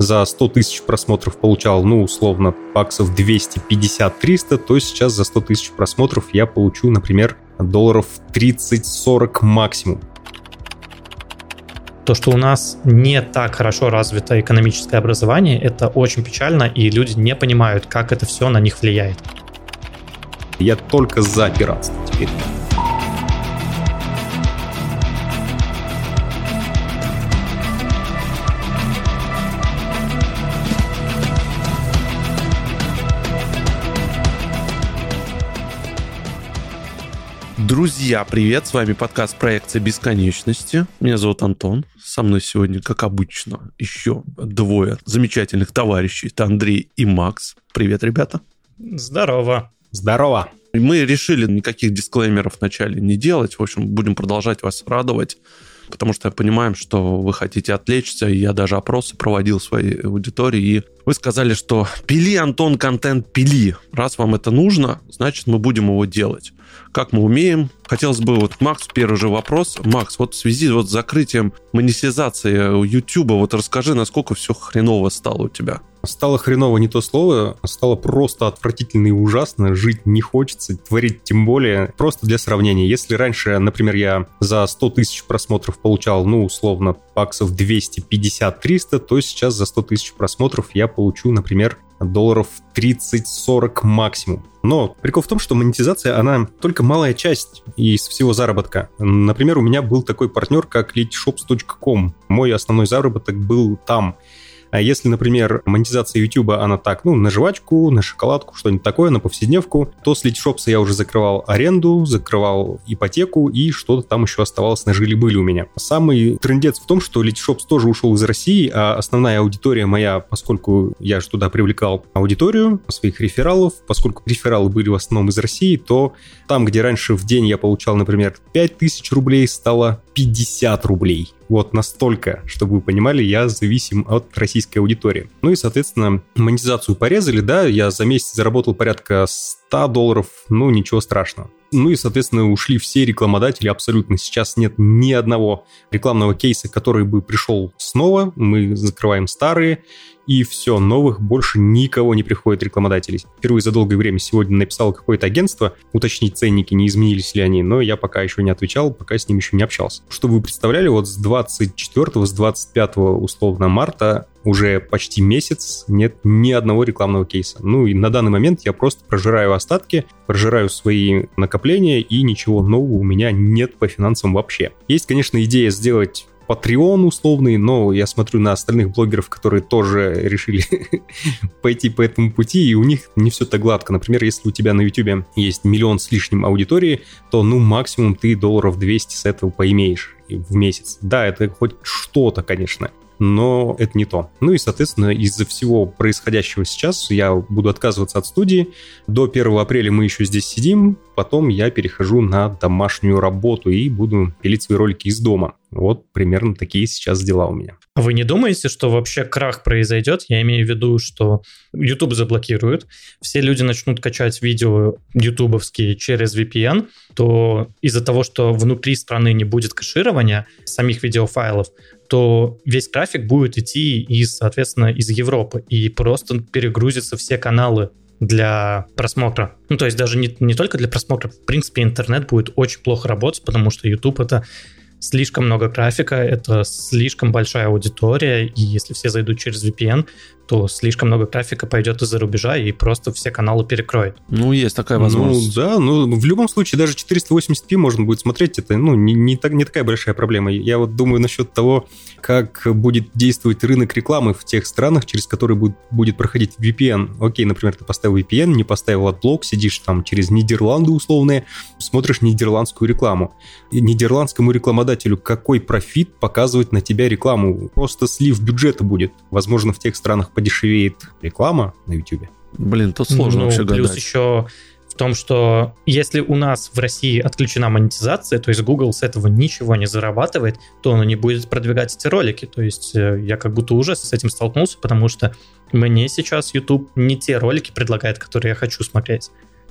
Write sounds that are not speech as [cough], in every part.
за 100 тысяч просмотров получал, ну, условно, баксов 250-300, то сейчас за 100 тысяч просмотров я получу, например, долларов 30-40 максимум. То, что у нас не так хорошо развито экономическое образование, это очень печально, и люди не понимают, как это все на них влияет. Я только за пиратство теперь. Друзья, привет! С вами подкаст проекции бесконечности. Меня зовут Антон. Со мной сегодня, как обычно, еще двое замечательных товарищей. Это Андрей и Макс. Привет, ребята. Здорово. Здорово. Мы решили никаких дисклеймеров вначале не делать. В общем, будем продолжать вас радовать потому что понимаем, что вы хотите отвлечься, я даже опросы проводил в своей аудитории, и вы сказали, что пили, Антон, контент пили. Раз вам это нужно, значит, мы будем его делать как мы умеем. Хотелось бы, вот, Макс, первый же вопрос. Макс, вот в связи вот с закрытием монетизации YouTube, вот расскажи, насколько все хреново стало у тебя. Стало хреново не то слово, стало просто отвратительно и ужасно, жить не хочется, творить тем более. Просто для сравнения, если раньше, например, я за 100 тысяч просмотров получал, ну, условно, баксов 250-300, то сейчас за 100 тысяч просмотров я получу, например, долларов 30-40 максимум. Но прикол в том, что монетизация, она только малая часть из всего заработка. Например, у меня был такой партнер, как letyshops.com. Мой основной заработок был там. А если, например, монетизация YouTube, она так, ну, на жвачку, на шоколадку, что-нибудь такое, на повседневку, то с Литшопса я уже закрывал аренду, закрывал ипотеку и что-то там еще оставалось на жили-были у меня. Самый трендец в том, что Литшопс тоже ушел из России, а основная аудитория моя, поскольку я же туда привлекал аудиторию, своих рефералов, поскольку рефералы были в основном из России, то там, где раньше в день я получал, например, 5000 рублей, стало 50 рублей. Вот настолько, чтобы вы понимали, я зависим от российской аудитории. Ну и, соответственно, монетизацию порезали, да, я за месяц заработал порядка 100 долларов, ну ничего страшного. Ну и, соответственно, ушли все рекламодатели абсолютно. Сейчас нет ни одного рекламного кейса, который бы пришел снова. Мы закрываем старые, и все, новых больше никого не приходит рекламодателей. Впервые за долгое время сегодня написал какое-то агентство, уточнить ценники, не изменились ли они, но я пока еще не отвечал, пока с ним еще не общался. Чтобы вы представляли, вот с 24 с 25 условно марта уже почти месяц нет ни одного рекламного кейса. Ну и на данный момент я просто прожираю остатки, прожираю свои накопления, и ничего нового у меня нет по финансам вообще. Есть, конечно, идея сделать Patreon условный, но я смотрю на остальных блогеров, которые тоже решили [laughs] пойти по этому пути, и у них не все так гладко. Например, если у тебя на YouTube есть миллион с лишним аудитории, то ну максимум ты долларов 200 с этого поимеешь в месяц. Да, это хоть что-то, конечно но это не то. Ну и, соответственно, из-за всего происходящего сейчас я буду отказываться от студии. До 1 апреля мы еще здесь сидим, потом я перехожу на домашнюю работу и буду пилить свои ролики из дома. Вот примерно такие сейчас дела у меня. Вы не думаете, что вообще крах произойдет? Я имею в виду, что YouTube заблокируют, все люди начнут качать видео ютубовские через VPN, то из-за того, что внутри страны не будет кэширования самих видеофайлов, то весь трафик будет идти из, соответственно, из Европы, и просто перегрузятся все каналы для просмотра. Ну, то есть даже не, не только для просмотра, в принципе, интернет будет очень плохо работать, потому что YouTube это слишком много трафика, это слишком большая аудитория, и если все зайдут через VPN, то слишком много трафика пойдет из-за рубежа и просто все каналы перекроет. Ну, есть такая ну возможность. Ну, да, ну, в любом случае, даже 480p можно будет смотреть, это, ну, не, не, так, не такая большая проблема. Я вот думаю насчет того, как будет действовать рынок рекламы в тех странах, через которые будет, будет проходить VPN. Окей, например, ты поставил VPN, не поставил AdBlock, сидишь там через Нидерланды условные, смотришь нидерландскую рекламу. И нидерландскому рекламодателю какой профит показывать на тебя рекламу? Просто слив бюджета будет. Возможно, в тех странах подешевеет реклама на YouTube. Блин, тут сложно ну, вообще плюс гадать. еще в том, что если у нас в России отключена монетизация, то есть Google с этого ничего не зарабатывает, то он не будет продвигать эти ролики. То есть э, я как будто уже с этим столкнулся, потому что мне сейчас YouTube не те ролики предлагает, которые я хочу смотреть.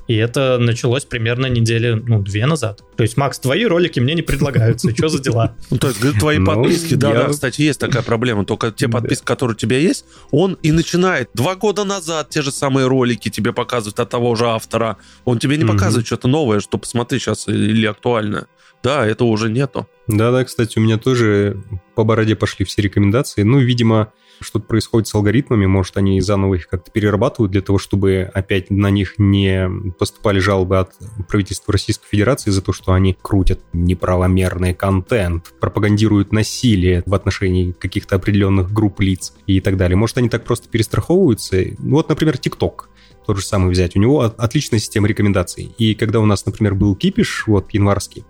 И это началось примерно недели, ну, две назад. То есть, Макс, твои ролики мне не предлагаются. Что за дела? Ну, то есть, твои ну, подписки, да, да, кстати, есть такая проблема. Только те подписки, которые у тебя есть, он и начинает. Два года назад те же самые ролики тебе показывают от того же автора. Он тебе не показывает что-то новое, что посмотри сейчас или актуальное. Да, этого уже нету. Да-да, кстати, у меня тоже по бороде пошли все рекомендации. Ну, видимо, что-то происходит с алгоритмами, может, они заново их как-то перерабатывают для того, чтобы опять на них не поступали жалобы от правительства Российской Федерации за то, что они крутят неправомерный контент, пропагандируют насилие в отношении каких-то определенных групп лиц и так далее. Может, они так просто перестраховываются? Вот, например, ТикТок тот же самый взять. У него отличная система рекомендаций. И когда у нас, например, был кипиш, вот, январский,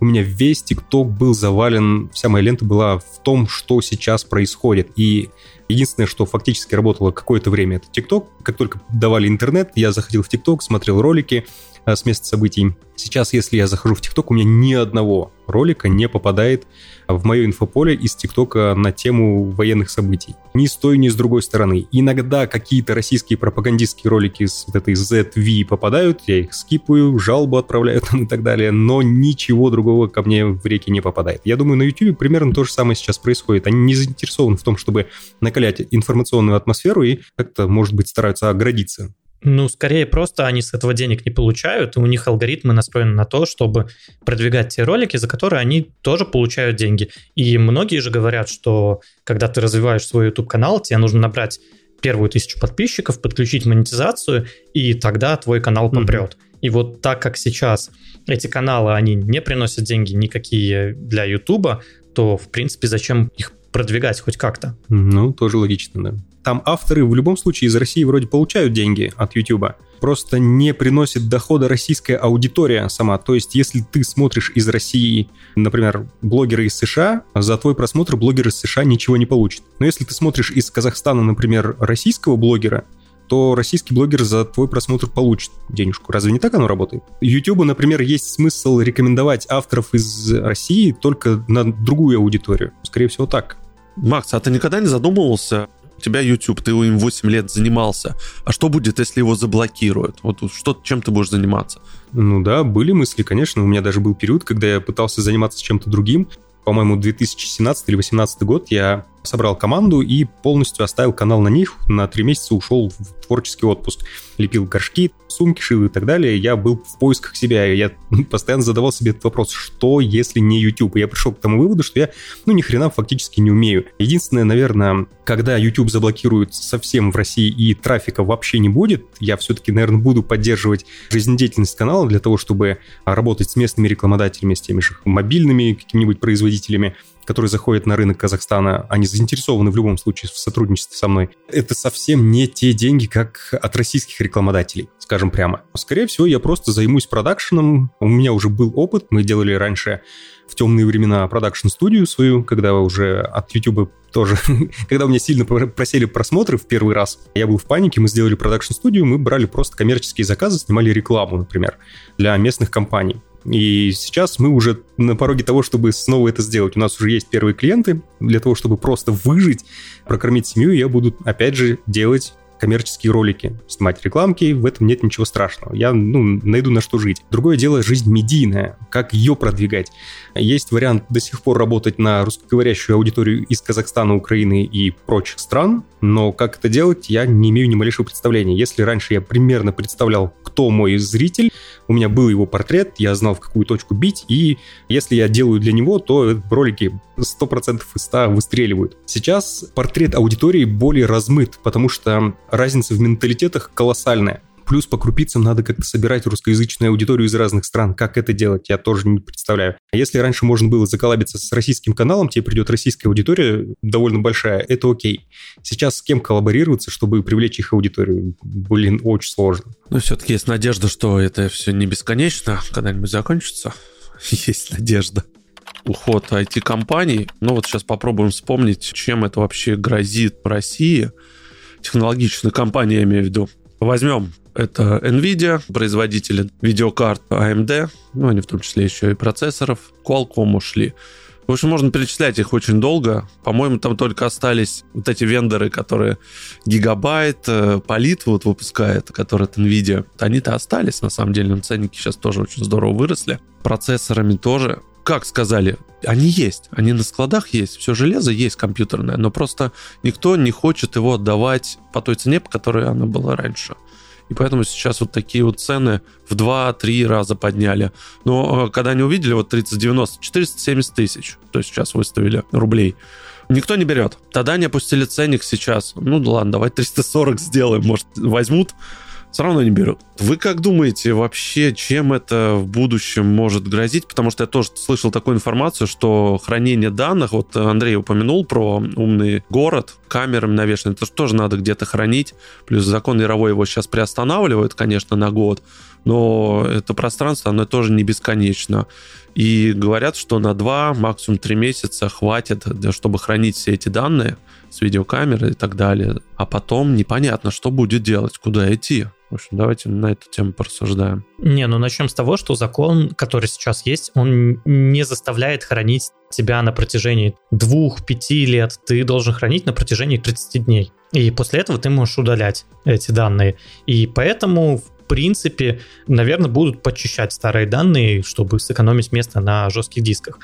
у меня весь ТикТок был завален, вся моя лента была в том, что сейчас происходит. И единственное, что фактически работало какое-то время, это ТикТок. Как только давали интернет, я заходил в ТикТок, смотрел ролики, с места событий. Сейчас, если я захожу в ТикТок, у меня ни одного ролика не попадает в мое инфополе из ТикТока на тему военных событий. Ни с той, ни с другой стороны. Иногда какие-то российские пропагандистские ролики с вот этой ZV попадают, я их скипаю, жалобу отправляю [laughs] там и так далее, но ничего другого ко мне в реки не попадает. Я думаю, на YouTube примерно то же самое сейчас происходит. Они не заинтересованы в том, чтобы накалять информационную атмосферу и как-то, может быть, стараются оградиться ну, скорее просто они с этого денег не получают, и у них алгоритмы настроены на то, чтобы продвигать те ролики, за которые они тоже получают деньги. И многие же говорят, что когда ты развиваешь свой YouTube-канал, тебе нужно набрать первую тысячу подписчиков, подключить монетизацию, и тогда твой канал попрет. Mm-hmm. И вот так как сейчас эти каналы, они не приносят деньги никакие для YouTube, то, в принципе, зачем их продвигать хоть как-то? Ну, тоже логично, да. Там авторы в любом случае из России вроде получают деньги от YouTube. Просто не приносит дохода российская аудитория сама. То есть, если ты смотришь из России, например, блогеры из США, за твой просмотр блогер из США ничего не получит. Но если ты смотришь из Казахстана, например, российского блогера, то российский блогер за твой просмотр получит денежку. Разве не так оно работает? YouTube, например, есть смысл рекомендовать авторов из России только на другую аудиторию. Скорее всего, так. Макс, а ты никогда не задумывался, тебя YouTube, ты им 8 лет занимался. А что будет, если его заблокируют? Вот что, чем ты будешь заниматься? Ну да, были мысли, конечно. У меня даже был период, когда я пытался заниматься чем-то другим. По-моему, 2017 или 2018 год я собрал команду и полностью оставил канал на них. На три месяца ушел в творческий отпуск. Лепил горшки, сумки шил и так далее. Я был в поисках себя. Я [laughs] постоянно задавал себе этот вопрос, что если не YouTube? И я пришел к тому выводу, что я, ну, ни хрена фактически не умею. Единственное, наверное, когда YouTube заблокируют совсем в России и трафика вообще не будет, я все-таки, наверное, буду поддерживать жизнедеятельность канала для того, чтобы работать с местными рекламодателями, с теми же мобильными какими-нибудь производителями, которые заходят на рынок Казахстана, они заинтересованы в любом случае в сотрудничестве со мной. Это совсем не те деньги, как от российских рекламодателей, скажем прямо. Скорее всего, я просто займусь продакшеном. У меня уже был опыт, мы делали раньше в темные времена продакшн-студию свою, когда уже от YouTube тоже, [laughs] когда у меня сильно просели просмотры в первый раз, я был в панике, мы сделали продакшн-студию, мы брали просто коммерческие заказы, снимали рекламу, например, для местных компаний. И сейчас мы уже на пороге того, чтобы снова это сделать. У нас уже есть первые клиенты. Для того, чтобы просто выжить, прокормить семью, я буду, опять же, делать коммерческие ролики, снимать рекламки, в этом нет ничего страшного. Я ну, найду на что жить. Другое дело жизнь медийная, как ее продвигать. Есть вариант до сих пор работать на русскоговорящую аудиторию из Казахстана, Украины и прочих стран, но как это делать, я не имею ни малейшего представления. Если раньше я примерно представлял, кто мой зритель, у меня был его портрет, я знал, в какую точку бить, и если я делаю для него, то ролики 100% из 100 выстреливают. Сейчас портрет аудитории более размыт, потому что разница в менталитетах колоссальная. Плюс по крупицам надо как-то собирать русскоязычную аудиторию из разных стран. Как это делать, я тоже не представляю. А если раньше можно было заколабиться с российским каналом, тебе придет российская аудитория довольно большая, это окей. Сейчас с кем коллаборироваться, чтобы привлечь их аудиторию? Блин, очень сложно. Но все-таки есть надежда, что это все не бесконечно, когда-нибудь закончится. [laughs] Есть надежда уход IT-компаний. Ну вот сейчас попробуем вспомнить, чем это вообще грозит России. Технологичные компании, я имею в виду. Возьмем это NVIDIA, производители видеокарт AMD, ну, они в том числе еще и процессоров. Qualcomm ушли. В общем, можно перечислять их очень долго. По-моему, там только остались вот эти вендоры, которые Гигабайт, э, Полит вот выпускает, который от NVIDIA. Они-то остались, на самом деле, ценники сейчас тоже очень здорово выросли. Процессорами тоже как сказали, они есть, они на складах есть, все железо есть компьютерное, но просто никто не хочет его отдавать по той цене, по которой она была раньше. И поэтому сейчас вот такие вот цены в 2-3 раза подняли. Но э, когда они увидели вот 3090, 470 тысяч, то есть сейчас выставили рублей, никто не берет. Тогда они опустили ценник сейчас. Ну ладно, давай 340 сделаем, может возьмут все равно не берут. Вы как думаете вообще, чем это в будущем может грозить? Потому что я тоже слышал такую информацию, что хранение данных, вот Андрей упомянул про умный город, камерами навешаны, это же тоже надо где-то хранить. Плюс закон мировой его сейчас приостанавливает, конечно, на год, но это пространство, оно тоже не бесконечно. И говорят, что на два, максимум три месяца хватит, чтобы хранить все эти данные с видеокамеры и так далее. А потом непонятно, что будет делать, куда идти. В общем, давайте на эту тему порассуждаем. Не, ну начнем с того, что закон, который сейчас есть, он не заставляет хранить тебя на протяжении двух-пяти лет. Ты должен хранить на протяжении 30 дней. И после этого ты можешь удалять эти данные. И поэтому, в принципе, наверное, будут почищать старые данные, чтобы сэкономить место на жестких дисках.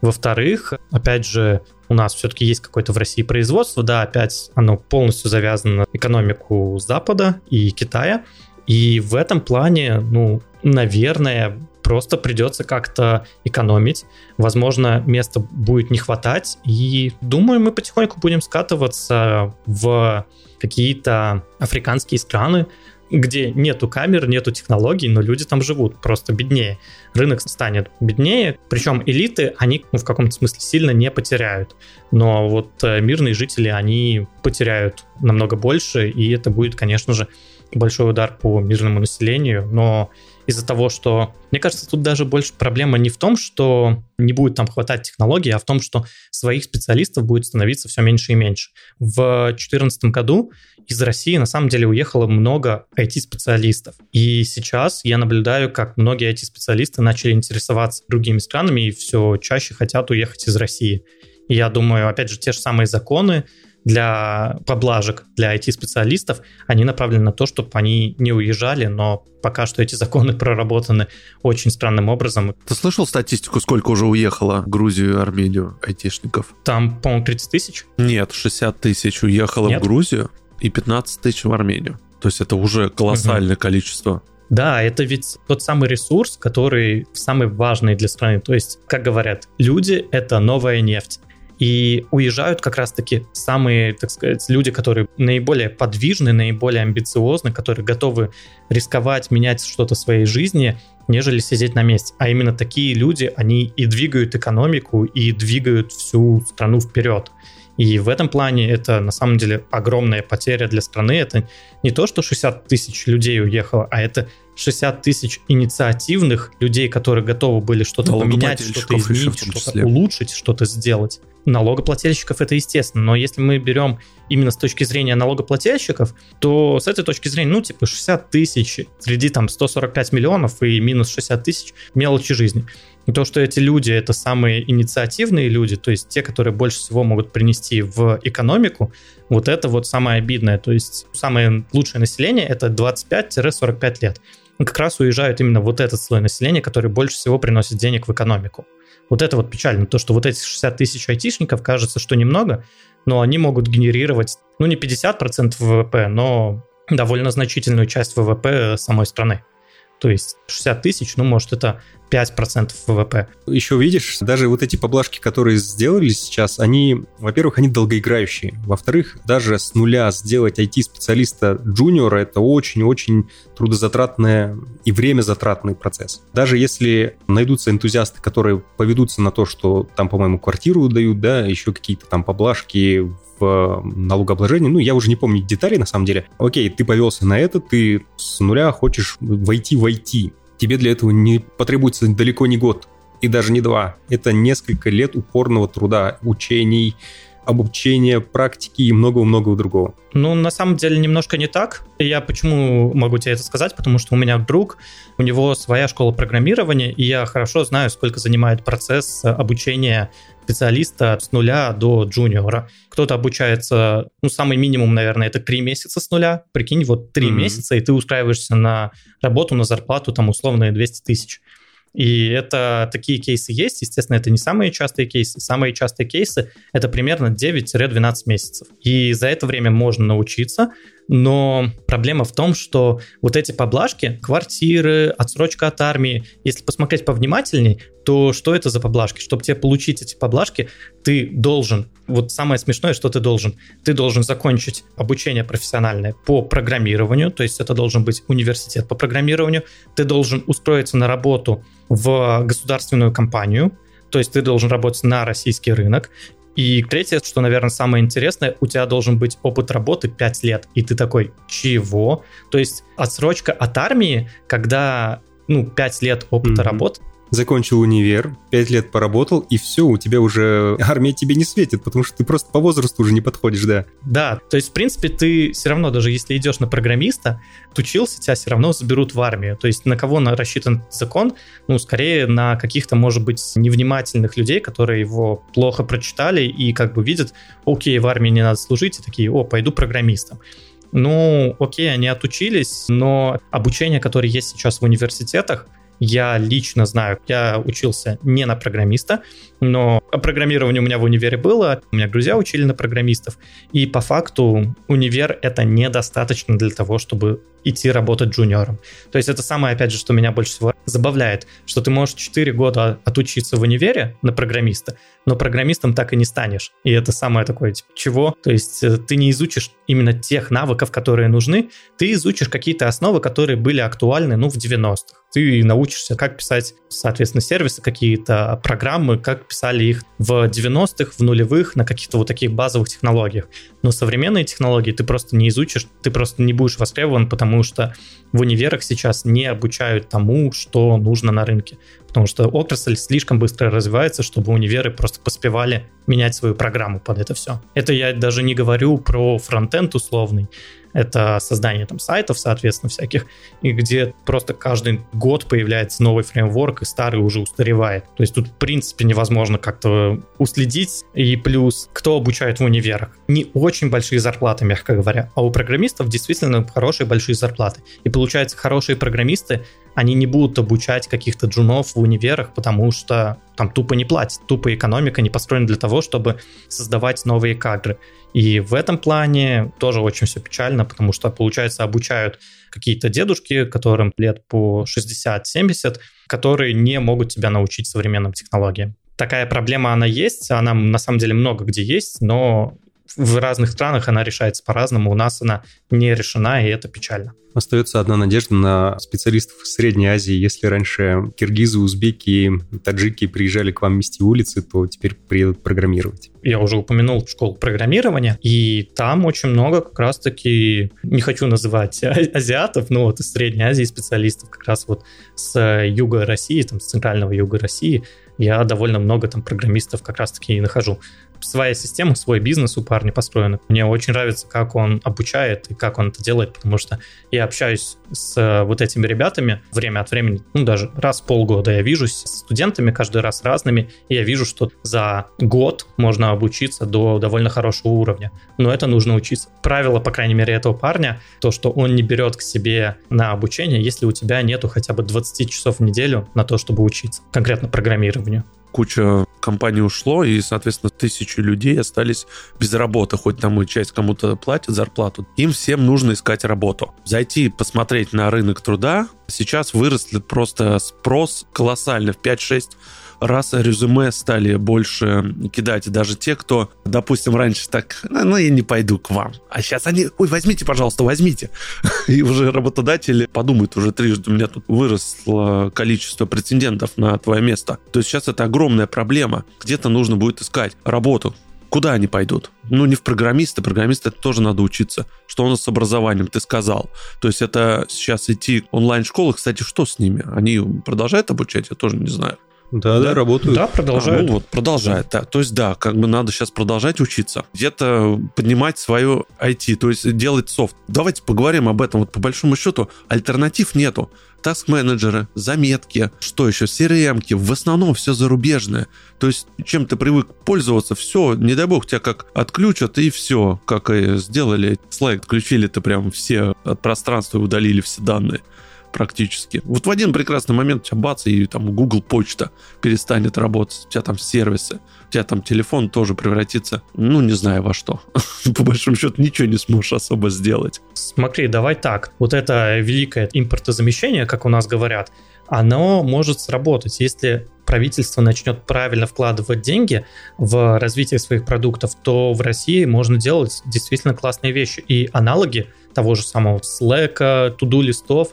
Во-вторых, опять же, у нас все-таки есть какое-то в России производство, да, опять оно полностью завязано на экономику Запада и Китая, и в этом плане, ну, наверное, просто придется как-то экономить. Возможно, места будет не хватать. И думаю, мы потихоньку будем скатываться в какие-то африканские страны, где нету камер, нету технологий, но люди там живут просто беднее. Рынок станет беднее, причем элиты, они ну, в каком-то смысле сильно не потеряют. Но вот э, мирные жители, они потеряют намного больше, и это будет, конечно же, большой удар по мирному населению, но из-за того, что... Мне кажется, тут даже больше проблема не в том, что не будет там хватать технологий, а в том, что своих специалистов будет становиться все меньше и меньше. В 2014 году из России на самом деле уехало много IT-специалистов. И сейчас я наблюдаю, как многие IT-специалисты начали интересоваться другими странами и все чаще хотят уехать из России. И я думаю, опять же, те же самые законы, для поблажек для IT-специалистов, они направлены на то, чтобы они не уезжали, но пока что эти законы проработаны очень странным образом. Ты слышал статистику, сколько уже уехало в Грузию и Армению айтишников? Там, по-моему, 30 тысяч? Нет, 60 тысяч уехало Нет? в Грузию и 15 тысяч в Армению. То есть это уже колоссальное угу. количество. Да, это ведь тот самый ресурс, который самый важный для страны. То есть, как говорят, люди — это новая нефть. И уезжают как раз-таки самые, так сказать, люди, которые наиболее подвижны, наиболее амбициозны, которые готовы рисковать, менять что-то в своей жизни, нежели сидеть на месте. А именно такие люди, они и двигают экономику, и двигают всю страну вперед. И в этом плане это на самом деле огромная потеря для страны. Это не то, что 60 тысяч людей уехало, а это 60 тысяч инициативных людей, которые готовы были что-то поменять, что-то изменить, что-то улучшить, что-то сделать. Налогоплательщиков это естественно, но если мы берем именно с точки зрения налогоплательщиков, то с этой точки зрения, ну, типа 60 тысяч среди там 145 миллионов и минус 60 тысяч мелочи жизни. И то, что эти люди это самые инициативные люди, то есть те, которые больше всего могут принести в экономику, вот это вот самое обидное. То есть самое лучшее население это 25-45 лет как раз уезжают именно вот этот слой населения, который больше всего приносит денег в экономику. Вот это вот печально, то, что вот эти 60 тысяч айтишников, кажется, что немного, но они могут генерировать, ну, не 50% ВВП, но довольно значительную часть ВВП самой страны. То есть 60 тысяч, ну, может, это 5% ВВП. Еще видишь, даже вот эти поблажки, которые сделали сейчас, они, во-первых, они долгоиграющие. Во-вторых, даже с нуля сделать IT-специалиста джуниора — это очень-очень трудозатратный и время затратный процесс. Даже если найдутся энтузиасты, которые поведутся на то, что там, по-моему, квартиру дают, да, еще какие-то там поблажки в налогообложении, ну, я уже не помню деталей, на самом деле. Окей, ты повелся на это, ты с нуля хочешь войти в IT тебе для этого не потребуется далеко не год и даже не два. Это несколько лет упорного труда, учений, обучения, практики и многого-многого другого. Ну, на самом деле, немножко не так. Я почему могу тебе это сказать? Потому что у меня друг, у него своя школа программирования, и я хорошо знаю, сколько занимает процесс обучения специалиста с нуля до джуниора. Кто-то обучается, ну, самый минимум, наверное, это три месяца с нуля. Прикинь, вот три mm-hmm. месяца, и ты устраиваешься на работу, на зарплату, там, условно, 200 тысяч. И это такие кейсы есть. Естественно, это не самые частые кейсы. Самые частые кейсы — это примерно 9-12 месяцев. И за это время можно научиться, но проблема в том, что вот эти поблажки, квартиры, отсрочка от армии, если посмотреть повнимательней, то что это за поблажки? Чтобы тебе получить эти поблажки, ты должен, вот самое смешное, что ты должен, ты должен закончить обучение профессиональное по программированию, то есть это должен быть университет по программированию, ты должен устроиться на работу в государственную компанию, то есть ты должен работать на российский рынок, и третье, что, наверное, самое интересное, у тебя должен быть опыт работы 5 лет. И ты такой, чего? То есть отсрочка от армии, когда ну, 5 лет опыта mm-hmm. работы, закончил универ, пять лет поработал, и все, у тебя уже [laughs] армия тебе не светит, потому что ты просто по возрасту уже не подходишь, да. Да, то есть, в принципе, ты все равно, даже если идешь на программиста, учился, тебя все равно заберут в армию. То есть, на кого рассчитан закон? Ну, скорее, на каких-то, может быть, невнимательных людей, которые его плохо прочитали и как бы видят, окей, в армии не надо служить, и такие, о, пойду программистом. Ну, окей, они отучились, но обучение, которое есть сейчас в университетах, я лично знаю, я учился не на программиста, но программирование у меня в универе было, у меня друзья учили на программистов, и по факту универ это недостаточно для того, чтобы идти работать джуниором. То есть это самое, опять же, что меня больше всего забавляет, что ты можешь 4 года отучиться в универе на программиста, но программистом так и не станешь. И это самое такое, типа, чего? То есть э, ты не изучишь именно тех навыков, которые нужны, ты изучишь какие-то основы, которые были актуальны, ну, в 90-х. Ты научишься, как писать, соответственно, сервисы, какие-то программы, как писали их в 90-х, в нулевых, на каких-то вот таких базовых технологиях. Но современные технологии ты просто не изучишь, ты просто не будешь востребован, потому что в универах сейчас не обучают тому, что нужно на рынке. Потому что отрасль слишком быстро развивается, чтобы универы просто поспевали менять свою программу под это все. Это я даже не говорю про фронтенд условный, это создание там сайтов, соответственно, всяких, и где просто каждый год появляется новый фреймворк, и старый уже устаревает. То есть тут, в принципе, невозможно как-то уследить. И плюс, кто обучает в универах? Не очень большие зарплаты, мягко говоря, а у программистов действительно хорошие большие зарплаты. И получается, хорошие программисты они не будут обучать каких-то джунов в универах, потому что там тупо не платят, тупо экономика не построена для того, чтобы создавать новые кадры. И в этом плане тоже очень все печально, потому что, получается, обучают какие-то дедушки, которым лет по 60-70, которые не могут тебя научить современным технологиям. Такая проблема, она есть, она на самом деле много где есть, но в разных странах она решается по-разному, у нас она не решена, и это печально. Остается одна надежда на специалистов из Средней Азии. Если раньше киргизы, узбеки, таджики приезжали к вам мести улицы, то теперь приедут программировать. Я уже упомянул школу программирования, и там очень много как раз-таки, не хочу называть а, азиатов, но вот из Средней Азии специалистов как раз вот с юга России, там с центрального юга России, я довольно много там программистов как раз-таки и нахожу своя система, свой бизнес у парня построен. Мне очень нравится, как он обучает и как он это делает, потому что я общаюсь с э, вот этими ребятами время от времени, ну, даже раз в полгода я вижусь с студентами, каждый раз разными, и я вижу, что за год можно обучиться до довольно хорошего уровня. Но это нужно учиться. Правило, по крайней мере, этого парня, то, что он не берет к себе на обучение, если у тебя нету хотя бы 20 часов в неделю на то, чтобы учиться, конкретно программированию куча компаний ушло, и, соответственно, тысячи людей остались без работы, хоть там и часть кому-то платит зарплату. Им всем нужно искать работу. Зайти, посмотреть на рынок труда. Сейчас выросли просто спрос колоссальный в 5-6 раз резюме стали больше кидать, даже те, кто, допустим, раньше так, ну, ну, я не пойду к вам, а сейчас они, ой, возьмите, пожалуйста, возьмите. [laughs] И уже работодатели подумают уже трижды, у меня тут выросло количество претендентов на твое место. То есть сейчас это огромная проблема. Где-то нужно будет искать работу. Куда они пойдут? Ну, не в программисты. Программисты это тоже надо учиться. Что у нас с образованием, ты сказал. То есть это сейчас идти онлайн-школы. Кстати, что с ними? Они продолжают обучать? Я тоже не знаю. Да, да, работают. Да, продолжают. А, ну вот, продолжает. Да. То есть, да, как бы надо сейчас продолжать учиться. Где-то поднимать свое IT, то есть делать софт. Давайте поговорим об этом. Вот по большому счету альтернатив нету. Таск-менеджеры, заметки, что еще, CRM-ки, в основном все зарубежное. То есть, чем ты привык пользоваться, все, не дай бог, тебя как отключат, и все, как и сделали. Slack отключили-то прям все от пространства и удалили все данные практически. Вот в один прекрасный момент у тебя бац, и там Google почта перестанет работать, у тебя там сервисы, у тебя там телефон тоже превратится, ну, не знаю во что. [laughs] По большому счету ничего не сможешь особо сделать. Смотри, давай так. Вот это великое импортозамещение, как у нас говорят, оно может сработать, если правительство начнет правильно вкладывать деньги в развитие своих продуктов, то в России можно делать действительно классные вещи. И аналоги того же самого Slack, to-do листов,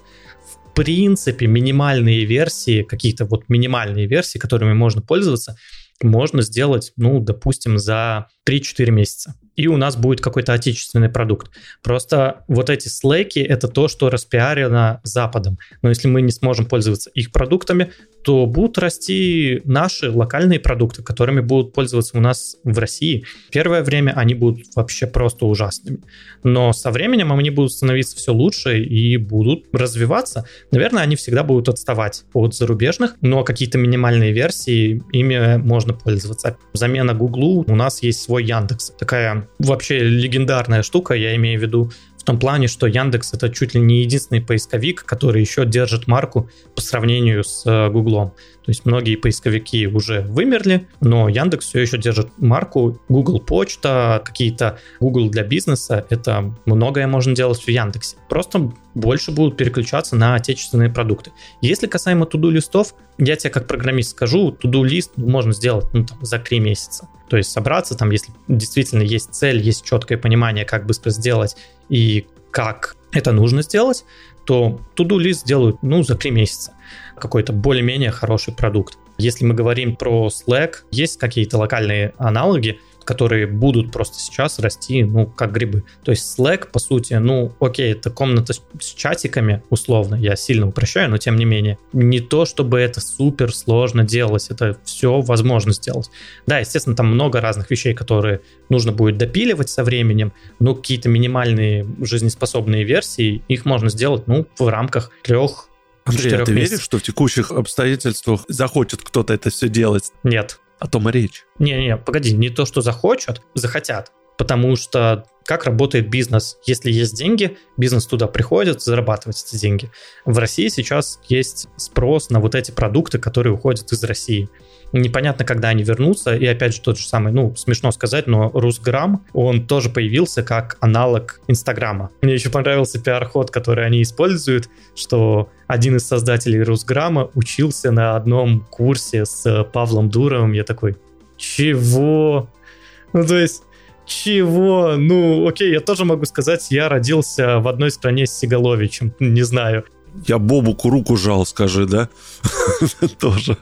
принципе минимальные версии, какие-то вот минимальные версии, которыми можно пользоваться, можно сделать, ну, допустим, за 3-4 месяца и у нас будет какой-то отечественный продукт. Просто вот эти слэки — это то, что распиарено Западом. Но если мы не сможем пользоваться их продуктами, то будут расти наши локальные продукты, которыми будут пользоваться у нас в России. Первое время они будут вообще просто ужасными. Но со временем они будут становиться все лучше и будут развиваться. Наверное, они всегда будут отставать от зарубежных, но какие-то минимальные версии, ими можно пользоваться. Замена Гуглу, у нас есть свой Яндекс. Такая вообще легендарная штука, я имею в виду в том плане, что Яндекс это чуть ли не единственный поисковик, который еще держит марку по сравнению с э, Гуглом. То есть многие поисковики уже вымерли, но Яндекс все еще держит марку Google Почта, какие-то Google для бизнеса. Это многое можно делать в Яндексе. Просто больше будут переключаться на отечественные продукты. Если касаемо туду листов, я тебе как программист скажу, туду лист можно сделать ну, там, за три месяца. То есть собраться там, если действительно есть цель, есть четкое понимание, как быстро сделать и как это нужно сделать, то туду лист сделают ну, за три месяца какой-то более-менее хороший продукт. Если мы говорим про Slack, есть какие-то локальные аналоги, которые будут просто сейчас расти, ну, как грибы. То есть Slack, по сути, ну, окей, это комната с чатиками, условно, я сильно упрощаю, но тем не менее. Не то, чтобы это супер сложно делать, это все возможно сделать. Да, естественно, там много разных вещей, которые нужно будет допиливать со временем, но какие-то минимальные жизнеспособные версии, их можно сделать, ну, в рамках трех Андрей, а ты веришь, что в текущих обстоятельствах захочет кто-то это все делать? Нет. О том и речь. Не-не, погоди, не то, что захочут, захотят. Потому что как работает бизнес? Если есть деньги, бизнес туда приходит зарабатывать эти деньги. В России сейчас есть спрос на вот эти продукты, которые уходят из России непонятно, когда они вернутся, и опять же тот же самый, ну, смешно сказать, но Русграм, он тоже появился как аналог Инстаграма. Мне еще понравился пиар-ход, который они используют, что один из создателей Русграма учился на одном курсе с Павлом Дуровым, я такой, чего? Ну, то есть, чего? Ну, окей, я тоже могу сказать, я родился в одной стране с Сигаловичем, [laughs] не знаю. Я Бобуку руку жал, скажи, да? [laughs] Тоже.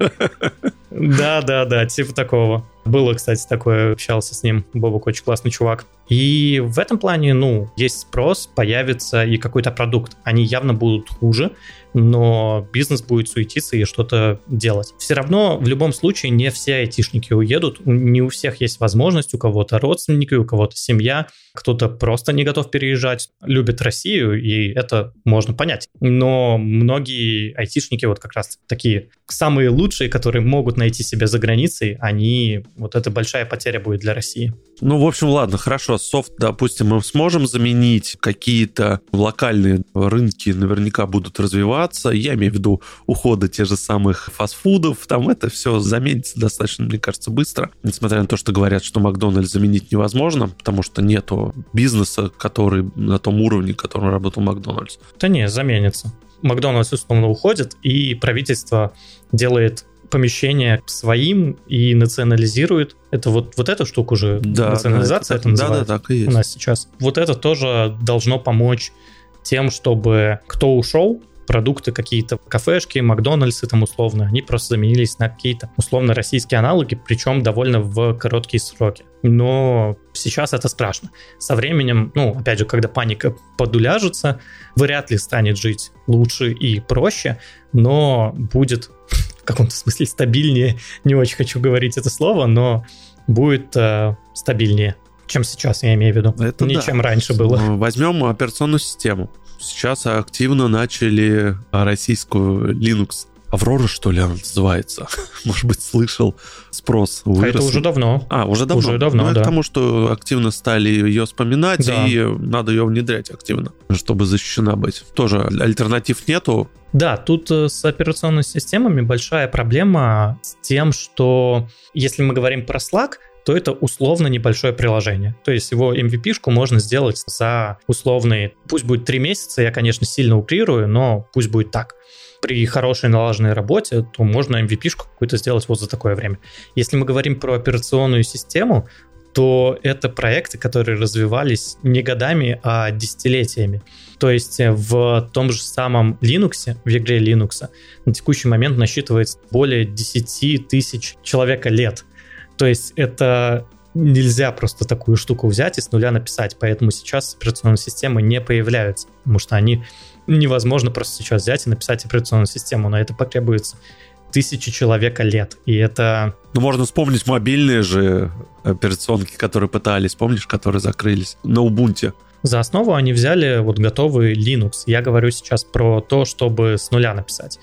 Да, да, да, типа такого. Было, кстати, такое, общался с ним. Бобук очень классный чувак. И в этом плане, ну, есть спрос, появится и какой-то продукт. Они явно будут хуже, но бизнес будет суетиться и что-то делать. Все равно в любом случае не все айтишники уедут, не у всех есть возможность, у кого-то родственники, у кого-то семья, кто-то просто не готов переезжать, любит Россию, и это можно понять. Но многие айтишники вот как раз такие самые лучшие, которые могут найти себя за границей, они, вот это большая потеря будет для России. Ну, в общем, ладно, хорошо, софт, допустим, мы сможем заменить какие-то локальные рынки, наверняка будут развиваться. Я имею в виду ухода тех же самых фастфудов. Там это все заменится достаточно, мне кажется, быстро. Несмотря на то, что говорят, что Макдональдс заменить невозможно, потому что нету бизнеса, который на том уровне, которым работал Макдональдс. Да не, заменится. Макдональдс условно уходит, и правительство делает помещение своим и национализирует. Это вот, вот эта штука уже, да, национализация да, это, это называется да, да, так и есть. у нас сейчас. Вот это тоже должно помочь тем, чтобы кто ушел, продукты какие-то, кафешки, Макдональдсы там условно, они просто заменились на какие-то условно российские аналоги, причем довольно в короткие сроки. Но сейчас это страшно. Со временем, ну, опять же, когда паника подуляжется, вряд ли станет жить лучше и проще, но будет [laughs] каком-то смысле стабильнее. Не очень хочу говорить это слово, но будет э, стабильнее, чем сейчас, я имею в виду. Это Не да. чем раньше было. Возьмем операционную систему. Сейчас активно начали российскую Linux Аврора, что ли, она называется? [laughs] Может быть, слышал спрос вырос. А это уже давно. А, уже давно? Уже давно, ну, да. Потому что активно стали ее вспоминать, да. и надо ее внедрять активно, чтобы защищена быть. Тоже альтернатив нету. Да, тут э, с операционными системами большая проблема с тем, что если мы говорим про Slack, то это условно небольшое приложение. То есть его MVP-шку можно сделать за условные, пусть будет 3 месяца, я, конечно, сильно утрирую, но пусть будет так при хорошей налаженной работе, то можно MVP-шку какую-то сделать вот за такое время. Если мы говорим про операционную систему, то это проекты, которые развивались не годами, а десятилетиями. То есть в том же самом Linux, в игре Linux, на текущий момент насчитывается более 10 тысяч человека лет. То есть это нельзя просто такую штуку взять и с нуля написать, поэтому сейчас операционные системы не появляются, потому что они невозможно просто сейчас взять и написать операционную систему, на это потребуется тысячи человека лет, и это... Ну, можно вспомнить мобильные же операционки, которые пытались, помнишь, которые закрылись на Ubuntu. За основу они взяли вот готовый Linux. Я говорю сейчас про то, чтобы с нуля написать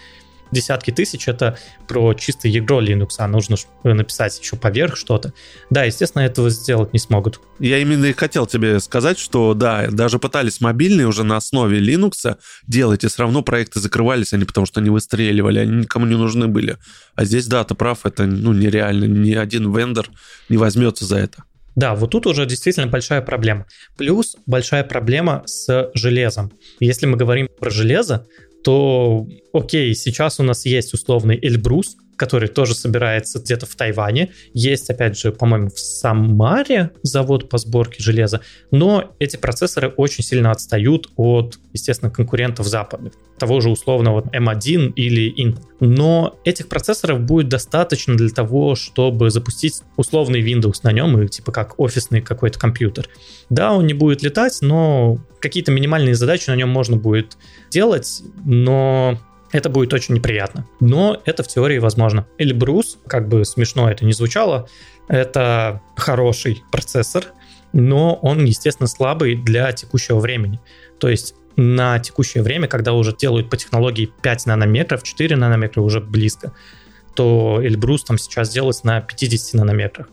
десятки тысяч, это про чистое ядро Linux, а нужно написать еще поверх что-то. Да, естественно, этого сделать не смогут. Я именно и хотел тебе сказать, что да, даже пытались мобильные уже на основе Linux делать, и все равно проекты закрывались, они потому что они выстреливали, они никому не нужны были. А здесь, да, ты прав, это ну, нереально, ни один вендор не возьмется за это. Да, вот тут уже действительно большая проблема. Плюс большая проблема с железом. Если мы говорим про железо, то окей, сейчас у нас есть условный Эльбрус, который тоже собирается где-то в Тайване. Есть, опять же, по-моему, в Самаре завод по сборке железа. Но эти процессоры очень сильно отстают от, естественно, конкурентов западных. Того же условного M1 или Intel. Но этих процессоров будет достаточно для того, чтобы запустить условный Windows на нем, и типа как офисный какой-то компьютер. Да, он не будет летать, но какие-то минимальные задачи на нем можно будет делать, но это будет очень неприятно. Но это в теории возможно. Эльбрус, как бы смешно это не звучало, это хороший процессор, но он, естественно, слабый для текущего времени. То есть на текущее время, когда уже делают по технологии 5 нанометров, 4 нанометра уже близко, то Эльбрус там сейчас делается на 50 нанометрах.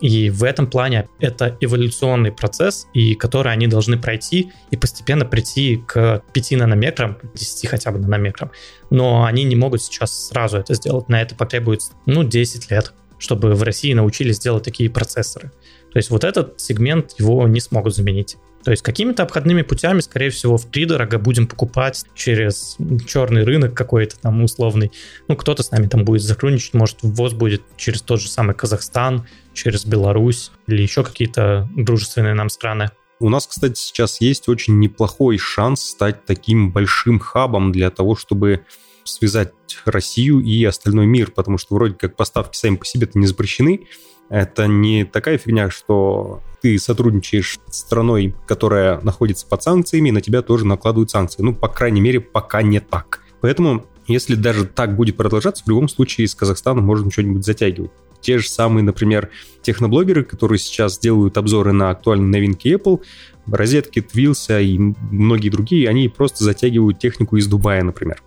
И в этом плане это эволюционный процесс, и который они должны пройти и постепенно прийти к 5 нанометрам, 10 хотя бы нанометрам. Но они не могут сейчас сразу это сделать. На это потребуется, ну, 10 лет, чтобы в России научились делать такие процессоры. То есть вот этот сегмент его не смогут заменить. То есть какими-то обходными путями, скорее всего, в дорого будем покупать через черный рынок какой-то там условный. Ну, кто-то с нами там будет сотрудничать, может, ввоз будет через тот же самый Казахстан, через Беларусь или еще какие-то дружественные нам страны. У нас, кстати, сейчас есть очень неплохой шанс стать таким большим хабом для того, чтобы связать Россию и остальной мир, потому что вроде как поставки сами по себе-то не запрещены, это не такая фигня, что ты сотрудничаешь с страной, которая находится под санкциями, и на тебя тоже накладывают санкции. Ну, по крайней мере, пока не так. Поэтому, если даже так будет продолжаться, в любом случае с Казахстаном можно что-нибудь затягивать. Те же самые, например, техноблогеры, которые сейчас делают обзоры на актуальные новинки Apple, розетки, Твилса и многие другие, они просто затягивают технику из Дубая, например.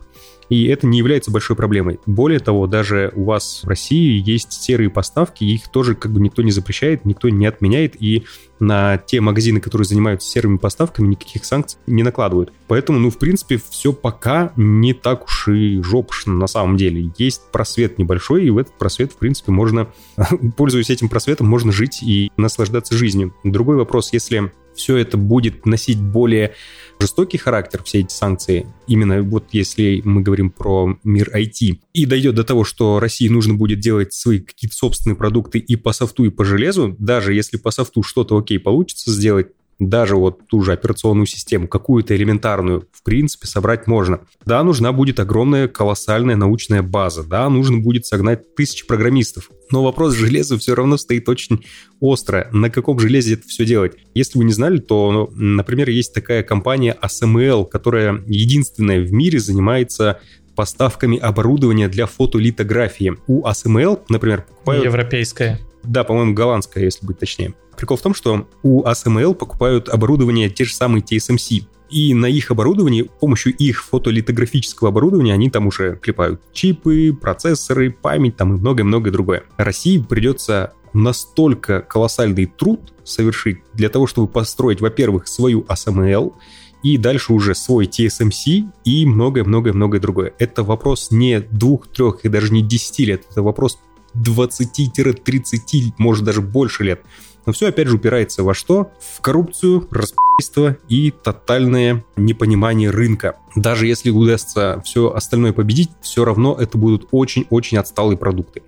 И это не является большой проблемой. Более того, даже у вас в России есть серые поставки, их тоже как бы никто не запрещает, никто не отменяет, и на те магазины, которые занимаются серыми поставками, никаких санкций не накладывают. Поэтому, ну, в принципе, все пока не так уж и жопшно на самом деле. Есть просвет небольшой, и в этот просвет, в принципе, можно, [laughs] пользуясь этим просветом, можно жить и наслаждаться жизнью. Другой вопрос, если все это будет носить более жестокий характер, все эти санкции, именно вот если мы говорим про мир IT, и дойдет до того, что России нужно будет делать свои какие-то собственные продукты и по софту, и по железу, даже если по софту что-то окей получится сделать, даже вот ту же операционную систему, какую-то элементарную, в принципе, собрать можно. Да, нужна будет огромная, колоссальная научная база, да, нужно будет согнать тысячи программистов. Но вопрос железа все равно стоит очень остро. На каком железе это все делать? Если вы не знали, то, например, есть такая компания ASML, которая единственная в мире занимается поставками оборудования для фотолитографии. У ASML, например, покупают... Европейская. Да, по-моему, голландская, если быть точнее. Прикол в том, что у ASML покупают оборудование те же самые TSMC. И на их оборудовании, с помощью их фотолитографического оборудования, они там уже клепают чипы, процессоры, память там и многое-многое другое. России придется настолько колоссальный труд совершить для того, чтобы построить, во-первых, свою ASML, и дальше уже свой TSMC и многое-многое-многое другое. Это вопрос не двух, трех и даже не десяти лет, это вопрос 20-30, может даже больше лет. Но все опять же упирается во что? В коррупцию, распи***ство и тотальное непонимание рынка. Даже если удастся все остальное победить, все равно это будут очень-очень отсталые продукты.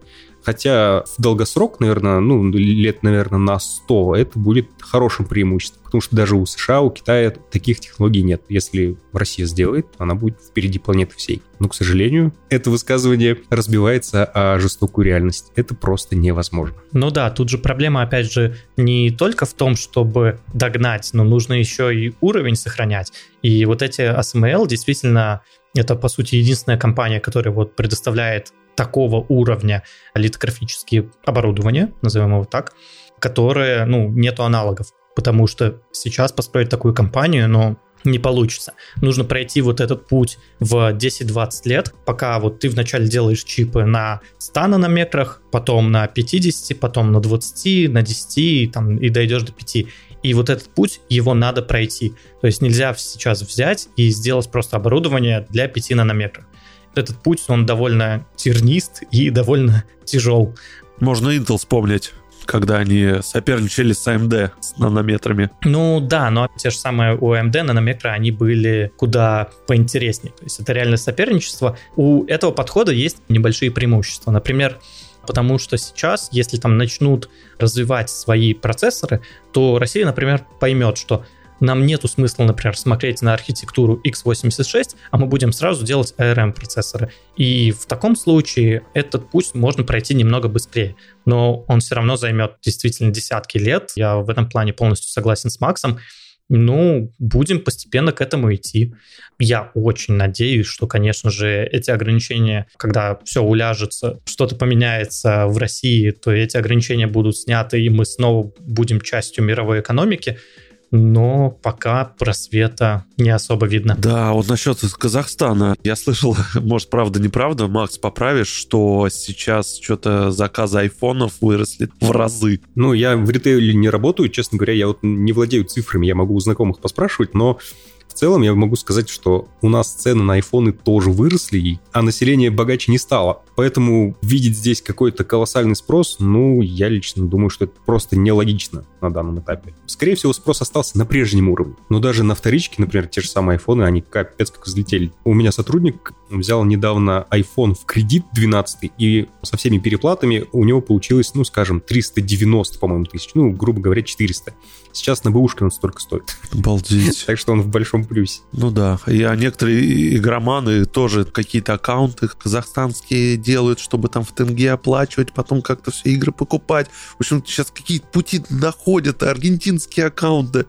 Хотя в долгосрок, наверное, ну, лет, наверное, на 100, это будет хорошим преимуществом. Потому что даже у США, у Китая таких технологий нет. Если Россия сделает, она будет впереди планеты всей. Но, к сожалению, это высказывание разбивается о жестокую реальность. Это просто невозможно. Ну да, тут же проблема, опять же, не только в том, чтобы догнать, но нужно еще и уровень сохранять. И вот эти ASML действительно это, по сути, единственная компания, которая вот предоставляет такого уровня литографические оборудования, назовем его так, которые, ну, нету аналогов, потому что сейчас построить такую компанию, ну, не получится. Нужно пройти вот этот путь в 10-20 лет, пока вот ты вначале делаешь чипы на 100 нанометрах, потом на 50, потом на 20, на 10 там, и дойдешь до 5. И вот этот путь, его надо пройти. То есть нельзя сейчас взять и сделать просто оборудование для 5 нанометров этот путь, он довольно тернист и довольно тяжел. Можно Intel вспомнить когда они соперничали с AMD с нанометрами. Ну да, но те же самые у AMD нанометры, они были куда поинтереснее. То есть это реальное соперничество. У этого подхода есть небольшие преимущества. Например, потому что сейчас, если там начнут развивать свои процессоры, то Россия, например, поймет, что нам нету смысла, например, смотреть на архитектуру x86, а мы будем сразу делать ARM процессоры. И в таком случае этот путь можно пройти немного быстрее, но он все равно займет действительно десятки лет. Я в этом плане полностью согласен с Максом. Ну, будем постепенно к этому идти. Я очень надеюсь, что, конечно же, эти ограничения, когда все уляжется, что-то поменяется в России, то эти ограничения будут сняты, и мы снова будем частью мировой экономики но пока просвета не особо видно. Да, вот насчет Казахстана. Я слышал, [laughs] может, правда, неправда, Макс, поправишь, что сейчас что-то заказы айфонов выросли в разы. Ну, я в ритейле не работаю, честно говоря, я вот не владею цифрами, я могу у знакомых поспрашивать, но целом я могу сказать, что у нас цены на айфоны тоже выросли, а население богаче не стало. Поэтому видеть здесь какой-то колоссальный спрос, ну, я лично думаю, что это просто нелогично на данном этапе. Скорее всего, спрос остался на прежнем уровне. Но даже на вторичке, например, те же самые айфоны, они капец как взлетели. У меня сотрудник взял недавно iPhone в кредит 12 и со всеми переплатами у него получилось, ну, скажем, 390, по-моему, тысяч. Ну, грубо говоря, 400. Сейчас на бэушке он столько стоит. Обалдеть. Так что он в большом плюсе. Ну да. И а некоторые игроманы тоже какие-то аккаунты казахстанские делают, чтобы там в тенге оплачивать, потом как-то все игры покупать. В общем, сейчас какие-то пути находят, аргентинские аккаунты.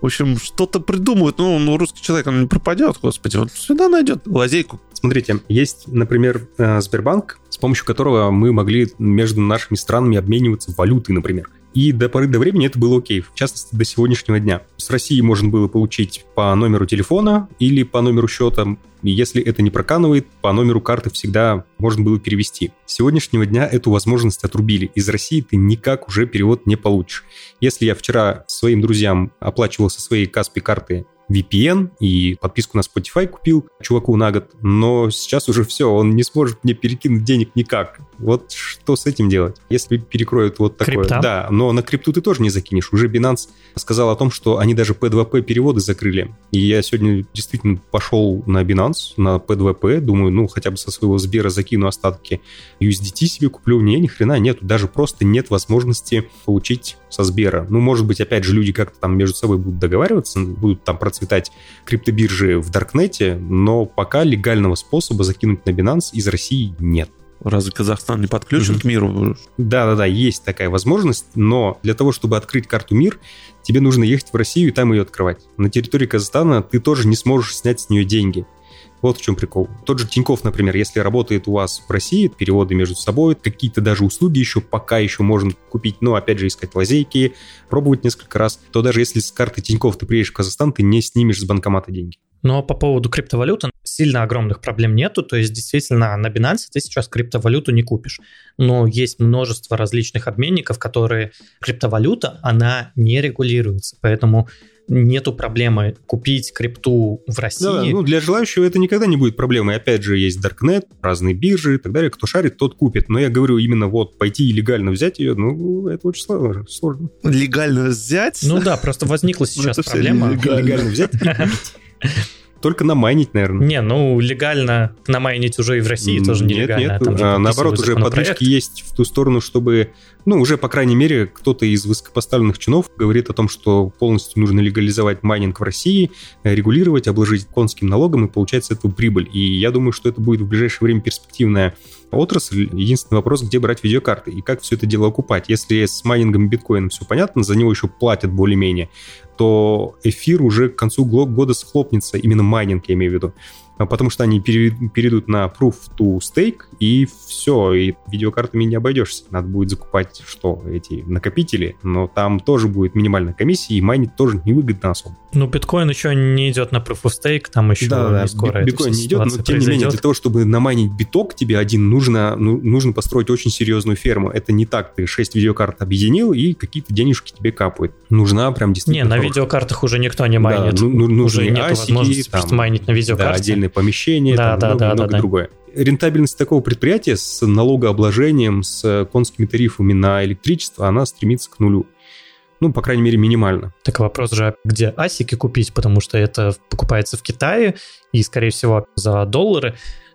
В общем, что-то придумывают. Ну, ну, русский человек, он не пропадет, господи. Он всегда найдет лазейку. Смотрите, есть, например, э, Сбербанк, с помощью которого мы могли между нашими странами обмениваться валютой, например. И до поры до времени это было окей, в частности, до сегодняшнего дня. С России можно было получить по номеру телефона или по номеру счета. Если это не проканывает, по номеру карты всегда можно было перевести. С сегодняшнего дня эту возможность отрубили. Из России ты никак уже перевод не получишь. Если я вчера своим друзьям оплачивал со своей Каспи карты VPN и подписку на Spotify купил чуваку на год, но сейчас уже все, он не сможет мне перекинуть денег никак. Вот что с этим делать? Если перекроют вот такое... Крипта? Да, но на крипту ты тоже не закинешь. Уже Binance сказал о том, что они даже P2P переводы закрыли. И я сегодня действительно пошел на Binance, на P2P, думаю, ну, хотя бы со своего Сбера закину остатки USDT себе куплю. Не, ни хрена нету. Даже просто нет возможности получить со Сбера. Ну, может быть, опять же, люди как-то там между собой будут договариваться, будут там процветать криптобиржи в Даркнете, но пока легального способа закинуть на Binance из России нет. Разве Казахстан не подключен mm-hmm. к миру? Да-да-да, есть такая возможность, но для того, чтобы открыть карту МИР, тебе нужно ехать в Россию и там ее открывать. На территории Казахстана ты тоже не сможешь снять с нее деньги. Вот в чем прикол. Тот же Тиньков, например, если работает у вас в России, переводы между собой, какие-то даже услуги еще пока еще можно купить, но опять же искать лазейки, пробовать несколько раз, то даже если с карты Тиньков ты приедешь в Казахстан, ты не снимешь с банкомата деньги. Но по поводу криптовалюты сильно огромных проблем нету, то есть действительно на Binance ты сейчас криптовалюту не купишь. Но есть множество различных обменников, которые криптовалюта, она не регулируется, поэтому нету проблемы купить крипту в России. Да, ну для желающего это никогда не будет проблемой. Опять же, есть Darknet, разные биржи и так далее. Кто шарит, тот купит. Но я говорю именно вот пойти и легально взять ее, ну, это очень сложно. Легально взять? Ну да, просто возникла сейчас проблема. Легально взять Только намайнить, наверное. Не, ну легально намайнить уже и в России нет, тоже нелегально. Нет, нет. А, наоборот, уже подвижки есть в ту сторону, чтобы, ну, уже, по крайней мере, кто-то из высокопоставленных чинов говорит о том, что полностью нужно легализовать майнинг в России, регулировать, обложить конским налогом и получать с этого прибыль. И я думаю, что это будет в ближайшее время перспективная отрасль. Единственный вопрос, где брать видеокарты и как все это дело окупать. Если с майнингом биткоином все понятно, за него еще платят более-менее, то эфир уже к концу года схлопнется, именно майнинг я имею в виду. А, потому что они перейдут на Proof to Stake, и все, и видеокартами не обойдешься. Надо будет закупать, что, эти накопители, но там тоже будет минимальная комиссия, и майнить тоже невыгодно особо. Ну, биткоин еще не идет на Proof of Stake, там еще да, не да, скоро биткоин не идет, но тем произойдет. не менее, для того, чтобы намайнить биток тебе один, нужно, ну, нужно построить очень серьезную ферму. Это не так, ты 6 видеокарт объединил, и какие-то денежки тебе капают. Нужна прям действительно... Не, на видеокартах уже никто не майнит. Да, ну, ну, уже нет возможности там, майнить на видеокарте. Да, отдельные помещения, да, там, да, много, да, много да, другое. Рентабельность такого предприятия с налогообложением, с конскими тарифами на электричество, она стремится к нулю. Ну, по крайней мере, минимально. Так вопрос же, где асики купить, потому что это покупается в Китае и, скорее всего, за доллары.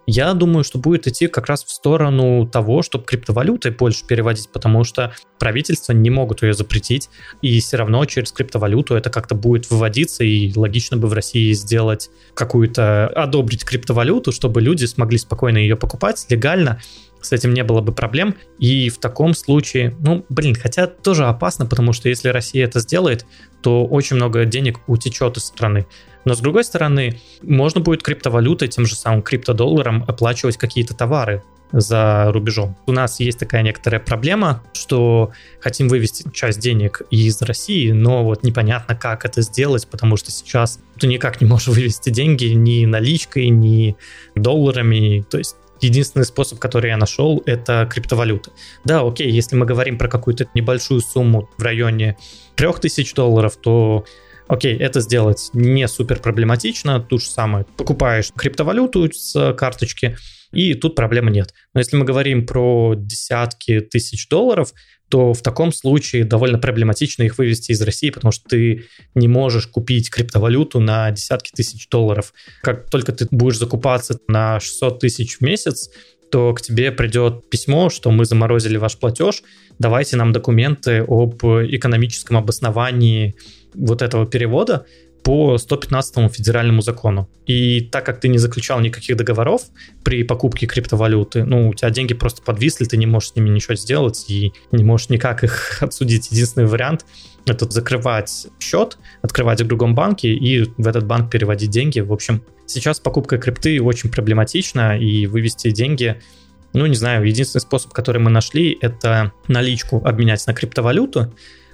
Я думаю, что будет идти как раз в сторону того, чтобы криптовалютой больше переводить, потому что правительства не могут ее запретить, и все равно через криптовалюту это как-то будет выводиться, и логично бы в России сделать какую-то, одобрить криптовалюту, чтобы люди смогли спокойно ее покупать легально, с этим не было бы проблем. И в таком случае, ну, блин, хотя тоже опасно, потому что если Россия это сделает, то очень много денег утечет из страны. Но с другой стороны, можно будет криптовалютой, тем же самым криптодолларом оплачивать какие-то товары за рубежом. У нас есть такая некоторая проблема, что хотим вывести часть денег из России, но вот непонятно, как это сделать, потому что сейчас ты никак не можешь вывести деньги ни наличкой, ни долларами. То есть единственный способ, который я нашел, это криптовалюта. Да, окей, если мы говорим про какую-то небольшую сумму в районе 3000 долларов, то Окей, это сделать не супер проблематично. Ту же самое. Покупаешь криптовалюту с карточки, и тут проблемы нет. Но если мы говорим про десятки тысяч долларов, то в таком случае довольно проблематично их вывести из России, потому что ты не можешь купить криптовалюту на десятки тысяч долларов. Как только ты будешь закупаться на 600 тысяч в месяц, то к тебе придет письмо, что мы заморозили ваш платеж, давайте нам документы об экономическом обосновании вот этого перевода по 115 федеральному закону. И так как ты не заключал никаких договоров при покупке криптовалюты, ну, у тебя деньги просто подвисли, ты не можешь с ними ничего сделать и не можешь никак их [laughs] отсудить. Единственный вариант — это закрывать счет, открывать в другом банке и в этот банк переводить деньги. В общем, сейчас покупка крипты очень проблематична, и вывести деньги ну, не знаю, единственный способ, который мы нашли, это наличку обменять на криптовалюту,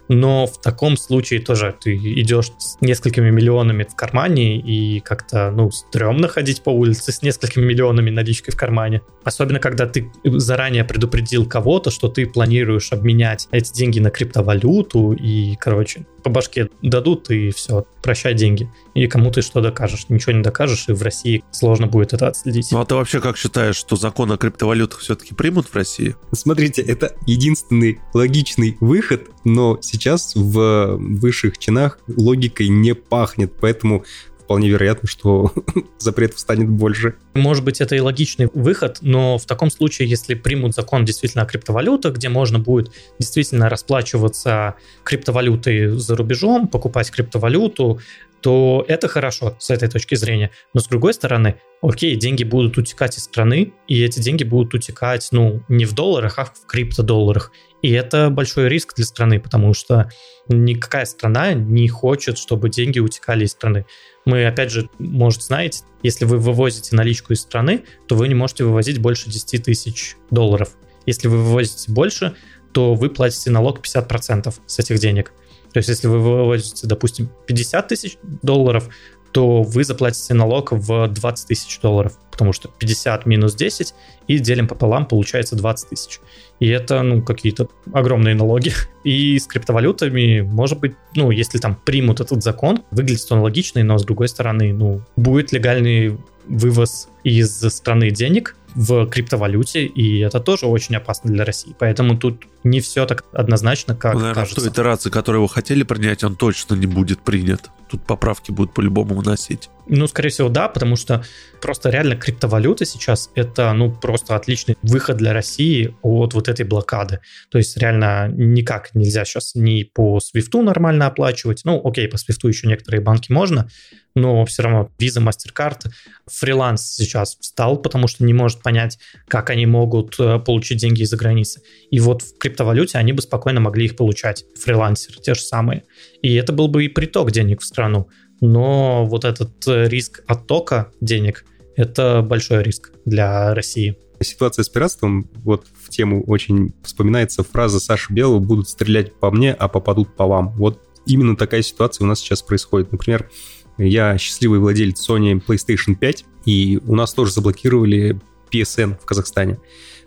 но в таком случае тоже ты идешь с несколькими миллионами в кармане и как-то, ну, стрёмно ходить по улице с несколькими миллионами наличкой в кармане. Особенно, когда ты заранее предупредил кого-то, что ты планируешь обменять эти деньги на криптовалюту и, короче, по башке дадут и все, прощай деньги. И кому ты что докажешь? Ничего не докажешь, и в России сложно будет это отследить. Ну а ты вообще как считаешь, что закон о криптовалютах все-таки примут в России? Смотрите, это единственный логичный выход, но сейчас в высших чинах логикой не пахнет, поэтому вполне вероятно, что [laughs] запретов станет больше. Может быть, это и логичный выход, но в таком случае, если примут закон действительно о криптовалютах, где можно будет действительно расплачиваться криптовалютой за рубежом, покупать криптовалюту, то это хорошо с этой точки зрения. Но с другой стороны, окей, деньги будут утекать из страны, и эти деньги будут утекать, ну, не в долларах, а в криптодолларах. И это большой риск для страны, потому что никакая страна не хочет, чтобы деньги утекали из страны. Мы, опять же, может, знаете, если вы вывозите наличку из страны, то вы не можете вывозить больше 10 тысяч долларов. Если вы вывозите больше, то вы платите налог 50% с этих денег. То есть, если вы вывозите, допустим, 50 тысяч долларов, то вы заплатите налог в 20 тысяч долларов, потому что 50 минус 10 и делим пополам, получается 20 тысяч. И это, ну, какие-то огромные налоги. [laughs] И с криптовалютами, может быть, ну, если там примут этот закон, выглядит он логичный, но с другой стороны, ну, будет легальный вывоз из страны денег, в криптовалюте, и это тоже очень опасно для России. Поэтому тут не все так однозначно, как ну, Наверное, кажется. в той итерации, которую вы хотели принять, он точно не будет принят. Тут поправки будут по-любому вносить. Ну, скорее всего, да, потому что просто реально криптовалюта сейчас это, ну, просто отличный выход для России от вот этой блокады. То есть реально никак нельзя сейчас ни по свифту нормально оплачивать. Ну, окей, по свифту еще некоторые банки можно, но все равно Visa, MasterCard, фриланс сейчас встал, потому что не может понять, как они могут э, получить деньги из-за границы. И вот в криптовалюте они бы спокойно могли их получать, фрилансеры те же самые. И это был бы и приток денег в страну. Но вот этот э, риск оттока денег – это большой риск для России. Ситуация с пиратством, вот в тему очень вспоминается фраза Саши Белого «будут стрелять по мне, а попадут по вам». Вот именно такая ситуация у нас сейчас происходит. Например, я счастливый владелец Sony PlayStation 5, и у нас тоже заблокировали PSN в Казахстане.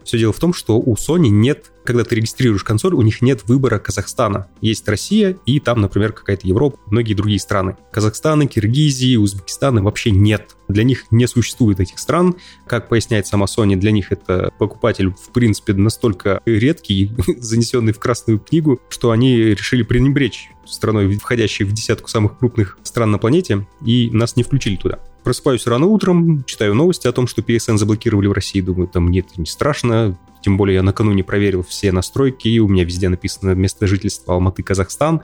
Все дело в том, что у Sony нет, когда ты регистрируешь консоль, у них нет выбора Казахстана. Есть Россия и там, например, какая-то Европа, многие другие страны. Казахстана, Киргизии, Узбекистана вообще нет. Для них не существует этих стран. Как поясняет сама Sony, для них это покупатель, в принципе, настолько редкий, [laughs] занесенный в Красную книгу, что они решили пренебречь страной, входящей в десятку самых крупных стран на планете, и нас не включили туда. Просыпаюсь рано утром, читаю новости о том, что PSN заблокировали в России. Думаю, там нет, не страшно. Тем более я накануне проверил все настройки, и у меня везде написано место жительства Алматы, Казахстан.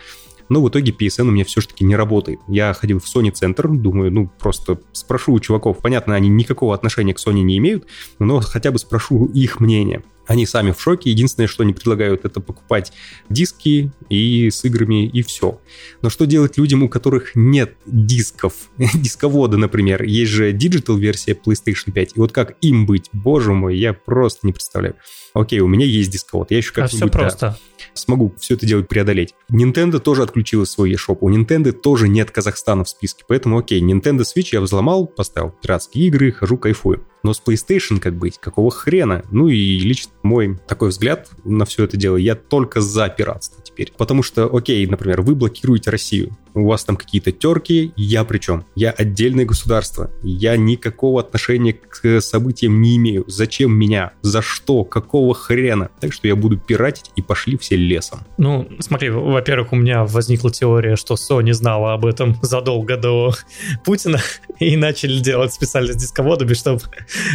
Но в итоге PSN у меня все-таки не работает. Я ходил в Sony центр, думаю, ну, просто спрошу у чуваков. Понятно, они никакого отношения к Sony не имеют, но хотя бы спрошу их мнение. Они сами в шоке. Единственное, что они предлагают, это покупать диски и с играми, и все. Но что делать людям, у которых нет дисков? [laughs] Дисковода, например. Есть же digital-версия PlayStation 5. И вот как им быть? Боже мой, я просто не представляю. Окей, у меня есть дисковод. Я еще как-нибудь... А все просто. Да, смогу все это делать преодолеть. Nintendo тоже отключила свой eShop. У Nintendo тоже нет Казахстана в списке. Поэтому, окей, Nintendo Switch я взломал, поставил пиратские игры, хожу, кайфую. Но с PlayStation как быть? Какого хрена? Ну и лично мой такой взгляд на все это дело, я только за пиратство теперь. Потому что, окей, например, вы блокируете Россию у вас там какие-то терки, я при чем? Я отдельное государство, я никакого отношения к событиям не имею. Зачем меня? За что? Какого хрена? Так что я буду пиратить и пошли все лесом. Ну, смотри, во-первых, у меня возникла теория, что Sony знала об этом задолго до Путина и начали делать специально с дисководами, чтобы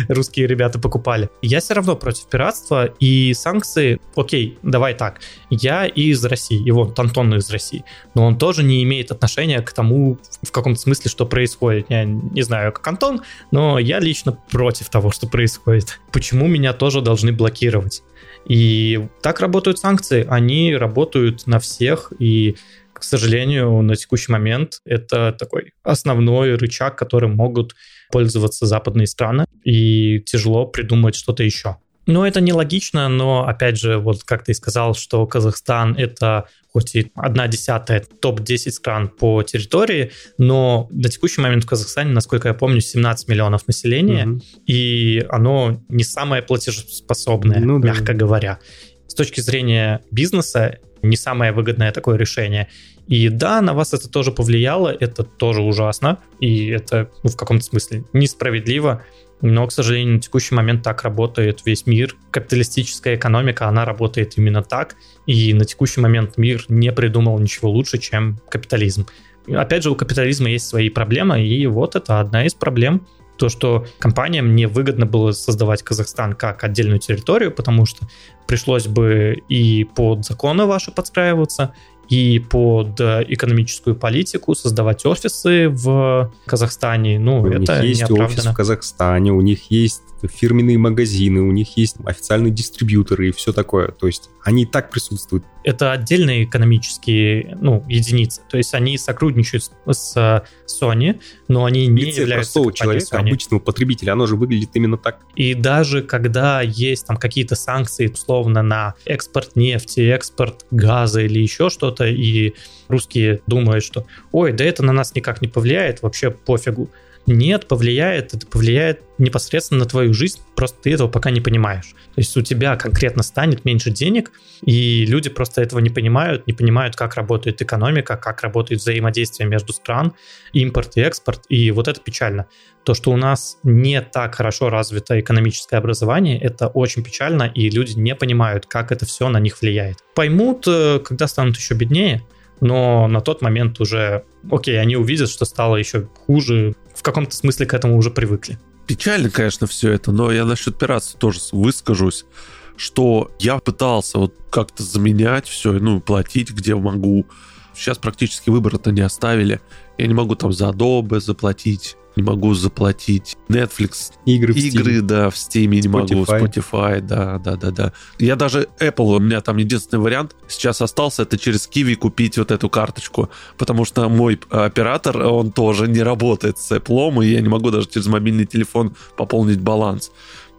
русские ребята покупали. Я все равно против пиратства и санкции. Окей, давай так. Я из России, и вот Антон из России, но он тоже не имеет имеет отношение к тому, в каком-то смысле, что происходит. Я не знаю, как Антон, но я лично против того, что происходит. Почему меня тоже должны блокировать? И так работают санкции. Они работают на всех, и к сожалению, на текущий момент это такой основной рычаг, которым могут пользоваться западные страны, и тяжело придумать что-то еще. Ну, это нелогично, но, опять же, вот как ты сказал, что Казахстан — это хоть и одна десятая топ-10 стран по территории, но на текущий момент в Казахстане, насколько я помню, 17 миллионов населения, угу. и оно не самое платежеспособное, ну, да. мягко говоря. С точки зрения бизнеса, не самое выгодное такое решение. И да, на вас это тоже повлияло, это тоже ужасно, и это ну, в каком-то смысле несправедливо, но, к сожалению, на текущий момент так работает весь мир. Капиталистическая экономика, она работает именно так. И на текущий момент мир не придумал ничего лучше, чем капитализм. Опять же, у капитализма есть свои проблемы, и вот это одна из проблем. То, что компаниям не выгодно было создавать Казахстан как отдельную территорию, потому что пришлось бы и под законы ваши подстраиваться, и под экономическую политику создавать офисы в Казахстане. Ну, у это них есть офис в Казахстане, у них есть фирменные магазины, у них есть официальные дистрибьюторы и все такое. То есть они и так присутствуют. Это отдельные экономические ну, единицы. То есть они сотрудничают с Sony, но они не Лице являются простого человека, Sony. обычного потребителя, оно же выглядит именно так. И даже когда есть там какие-то санкции, условно, на экспорт нефти, экспорт газа или еще что-то, и русские думают, что ой, да это на нас никак не повлияет, вообще пофигу. Нет, повлияет, это повлияет непосредственно на твою жизнь, просто ты этого пока не понимаешь. То есть у тебя конкретно станет меньше денег, и люди просто этого не понимают, не понимают, как работает экономика, как работает взаимодействие между стран, импорт и экспорт, и вот это печально. То, что у нас не так хорошо развито экономическое образование, это очень печально, и люди не понимают, как это все на них влияет. Поймут, э, когда станут еще беднее, но на тот момент уже, окей, они увидят, что стало еще хуже, в каком-то смысле к этому уже привыкли. Печально, конечно, все это, но я насчет пиратства тоже выскажусь, что я пытался вот как-то заменять все, ну, платить где могу. Сейчас практически выбора-то не оставили. Я не могу там за Adobe заплатить, не могу заплатить. Netflix. Игры, в Игры, Steam. да, в Steam не могу. Spotify. Spotify, да, да, да, да. Я даже Apple, у меня там единственный вариант сейчас остался, это через Kiwi купить вот эту карточку, потому что мой оператор, он тоже не работает с Apple, и я не могу даже через мобильный телефон пополнить баланс.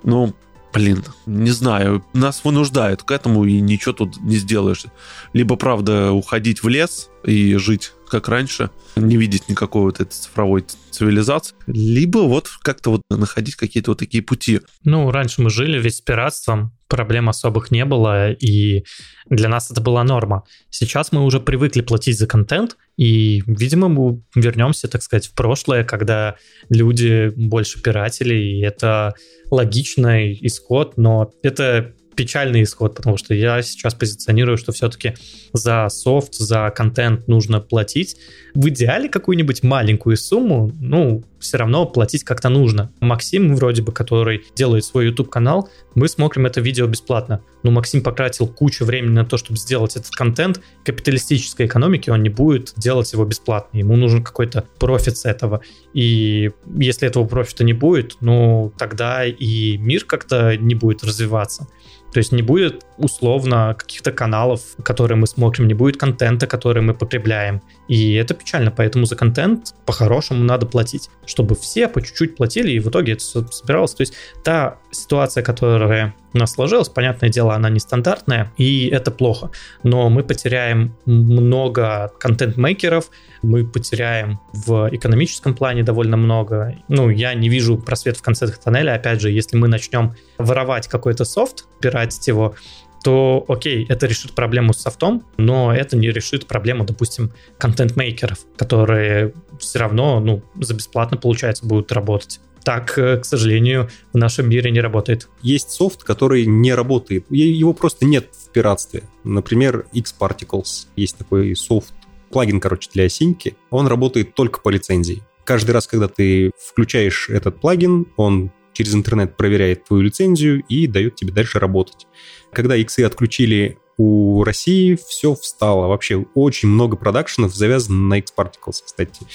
Ну, Блин, не знаю, нас вынуждают к этому, и ничего тут не сделаешь. Либо, правда, уходить в лес и жить как раньше, не видеть никакой вот этой цифровой цивилизации, либо вот как-то вот находить какие-то вот такие пути. Ну, раньше мы жили ведь с пиратством, проблем особых не было, и для нас это была норма. Сейчас мы уже привыкли платить за контент, и, видимо, мы вернемся, так сказать, в прошлое, когда люди больше пиратели, и это логичный исход, но это печальный исход, потому что я сейчас позиционирую, что все-таки за софт, за контент нужно платить. В идеале какую-нибудь маленькую сумму, ну, все равно платить как-то нужно. Максим, вроде бы, который делает свой YouTube-канал, мы смотрим это видео бесплатно. Но Максим потратил кучу времени на то, чтобы сделать этот контент. Капиталистической экономики он не будет делать его бесплатно. Ему нужен какой-то профит с этого. И если этого профита не будет, ну, тогда и мир как-то не будет развиваться. То есть не будет условно каких-то каналов, которые мы смотрим, не будет контента, который мы потребляем. И это печально, поэтому за контент по-хорошему надо платить, чтобы все по чуть-чуть платили, и в итоге это собиралось. То есть та ситуация, которая у нас сложилась, понятное дело, она нестандартная, и это плохо. Но мы потеряем много контент-мейкеров, мы потеряем в экономическом плане довольно много. Ну, я не вижу просвет в конце тоннеля. Опять же, если мы начнем воровать какой-то софт, пиратить его, то окей, это решит проблему с софтом, но это не решит проблему, допустим, контент-мейкеров, которые все равно, ну, за бесплатно, получается, будут работать так, э, к сожалению, в нашем мире не работает. Есть софт, который не работает. Его просто нет в пиратстве. Например, X-Particles. Есть такой софт, плагин, короче, для осиньки. Он работает только по лицензии. Каждый раз, когда ты включаешь этот плагин, он через интернет проверяет твою лицензию и дает тебе дальше работать. Когда иксы отключили у России, все встало. Вообще очень много продакшенов завязано на X-Particles, кстати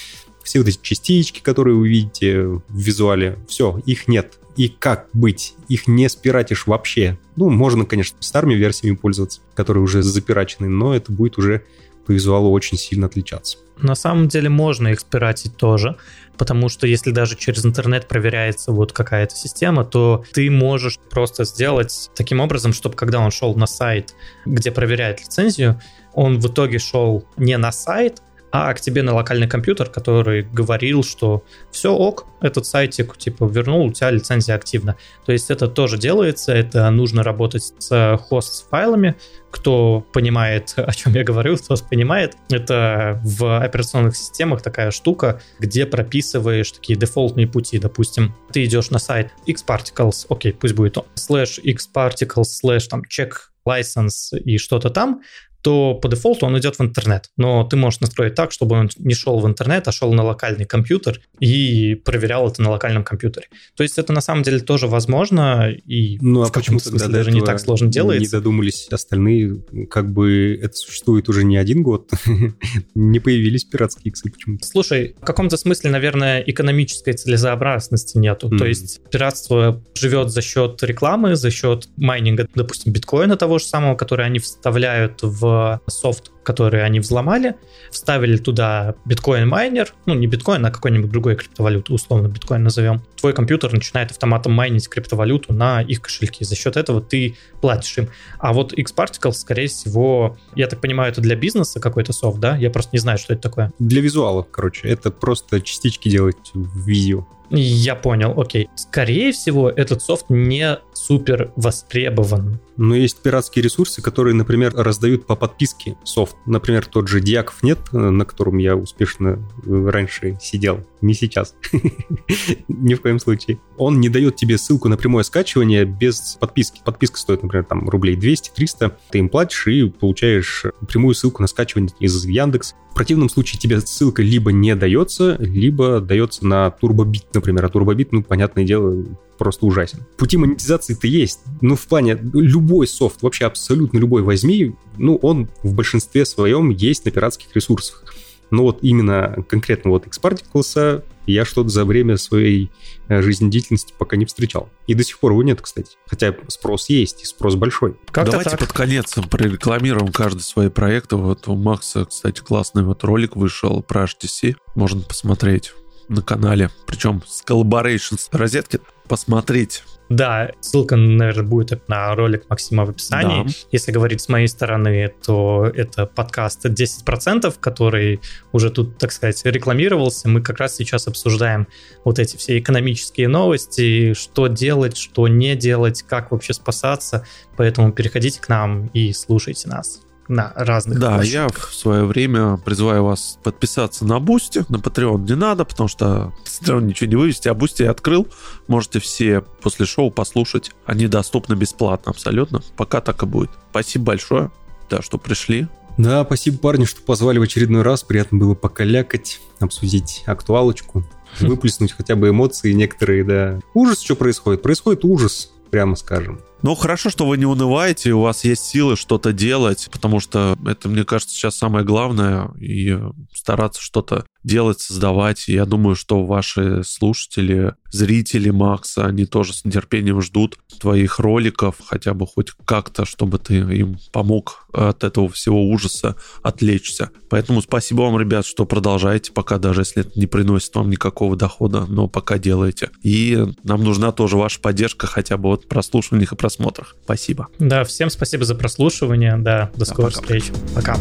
все вот эти частички, которые вы видите в визуале, все, их нет. И как быть? Их не спиратишь вообще. Ну, можно, конечно, старыми версиями пользоваться, которые уже запирачены, но это будет уже по визуалу очень сильно отличаться. На самом деле можно их спиратить тоже, потому что если даже через интернет проверяется вот какая-то система, то ты можешь просто сделать таким образом, чтобы когда он шел на сайт, где проверяет лицензию, он в итоге шел не на сайт, а к тебе на локальный компьютер, который говорил, что все ок, этот сайтик типа вернул, у тебя лицензия активна. То есть это тоже делается, это нужно работать с хост файлами. Кто понимает, [laughs] о чем я говорю, тот понимает. Это в операционных системах такая штука, где прописываешь такие дефолтные пути. Допустим, ты идешь на сайт xparticles, окей, пусть будет он, slash xparticles, slash там check license и что-то там, то по дефолту он идет в интернет. Но ты можешь настроить так, чтобы он не шел в интернет, а шел на локальный компьютер и проверял это на локальном компьютере. То есть это на самом деле тоже возможно и ну, а почему тогда даже не так сложно делается. Не додумались остальные, как бы это существует уже не один год, [laughs] не появились пиратские иксы почему-то. Слушай, в каком-то смысле, наверное, экономической целесообразности нету. Mm. То есть пиратство живет за счет рекламы, за счет майнинга, допустим, биткоина того же самого, который они вставляют в софт которые они взломали, вставили туда биткоин-майнер, ну не биткоин, а какой-нибудь другой криптовалюту, условно биткоин назовем. Твой компьютер начинает автоматом майнить криптовалюту на их кошельки. За счет этого ты платишь им. А вот X-Particle, скорее всего, я так понимаю, это для бизнеса какой-то софт, да? Я просто не знаю, что это такое. Для визуала, короче. Это просто частички делать в видео. Я понял, окей. Скорее всего, этот софт не супер востребован. Но есть пиратские ресурсы, которые, например, раздают по подписке софт. Например, тот же Диаков нет, на котором я успешно э, раньше сидел. Не сейчас. [laughs] Ни в коем случае. Он не дает тебе ссылку на прямое скачивание без подписки. Подписка стоит, например, там рублей 200-300. Ты им платишь и получаешь прямую ссылку на скачивание из Яндекс. В противном случае тебе ссылка либо не дается, либо дается на турбобит, например. А турбобит, ну, понятное дело, просто ужасен. Пути монетизации-то есть. Ну, в плане, любой софт, вообще абсолютно любой возьми, ну, он в большинстве своем есть на пиратских ресурсах. Но вот именно конкретно вот X-Particles я что-то за время своей э, жизнедеятельности пока не встречал. И до сих пор его нет, кстати. Хотя спрос есть, и спрос большой. Как Давайте так. под конец прорекламируем каждый свои проекты. Вот у Макса, кстати, классный вот ролик вышел про HTC. Можно посмотреть на канале. Причем с Collaboration с розетки посмотреть да, ссылка, наверное, будет на ролик Максима в описании. Да. Если говорить с моей стороны, то это подкаст 10%, который уже тут, так сказать, рекламировался. Мы как раз сейчас обсуждаем вот эти все экономические новости, что делать, что не делать, как вообще спасаться. Поэтому переходите к нам и слушайте нас на разных Да, площадках. я в свое время призываю вас подписаться на Boosty, на Patreon не надо, потому что все ничего не вывести, а Boosty я открыл, можете все после шоу послушать, они доступны бесплатно абсолютно, пока так и будет. Спасибо большое, да, что пришли. Да, спасибо, парни, что позвали в очередной раз, приятно было покалякать, обсудить актуалочку, выплеснуть хотя бы эмоции некоторые, да. Ужас, что происходит? Происходит ужас, прямо скажем. Ну, хорошо, что вы не унываете, у вас есть силы что-то делать, потому что это, мне кажется, сейчас самое главное, и стараться что-то делать, создавать. Я думаю, что ваши слушатели, зрители Макса, они тоже с нетерпением ждут твоих роликов, хотя бы хоть как-то, чтобы ты им помог от этого всего ужаса отвлечься. Поэтому спасибо вам, ребят, что продолжаете, пока даже если это не приносит вам никакого дохода, но пока делаете. И нам нужна тоже ваша поддержка хотя бы вот в прослушиваниях и просмотрах. Спасибо. Да, всем спасибо за прослушивание. Да, до скорых встреч. Пока.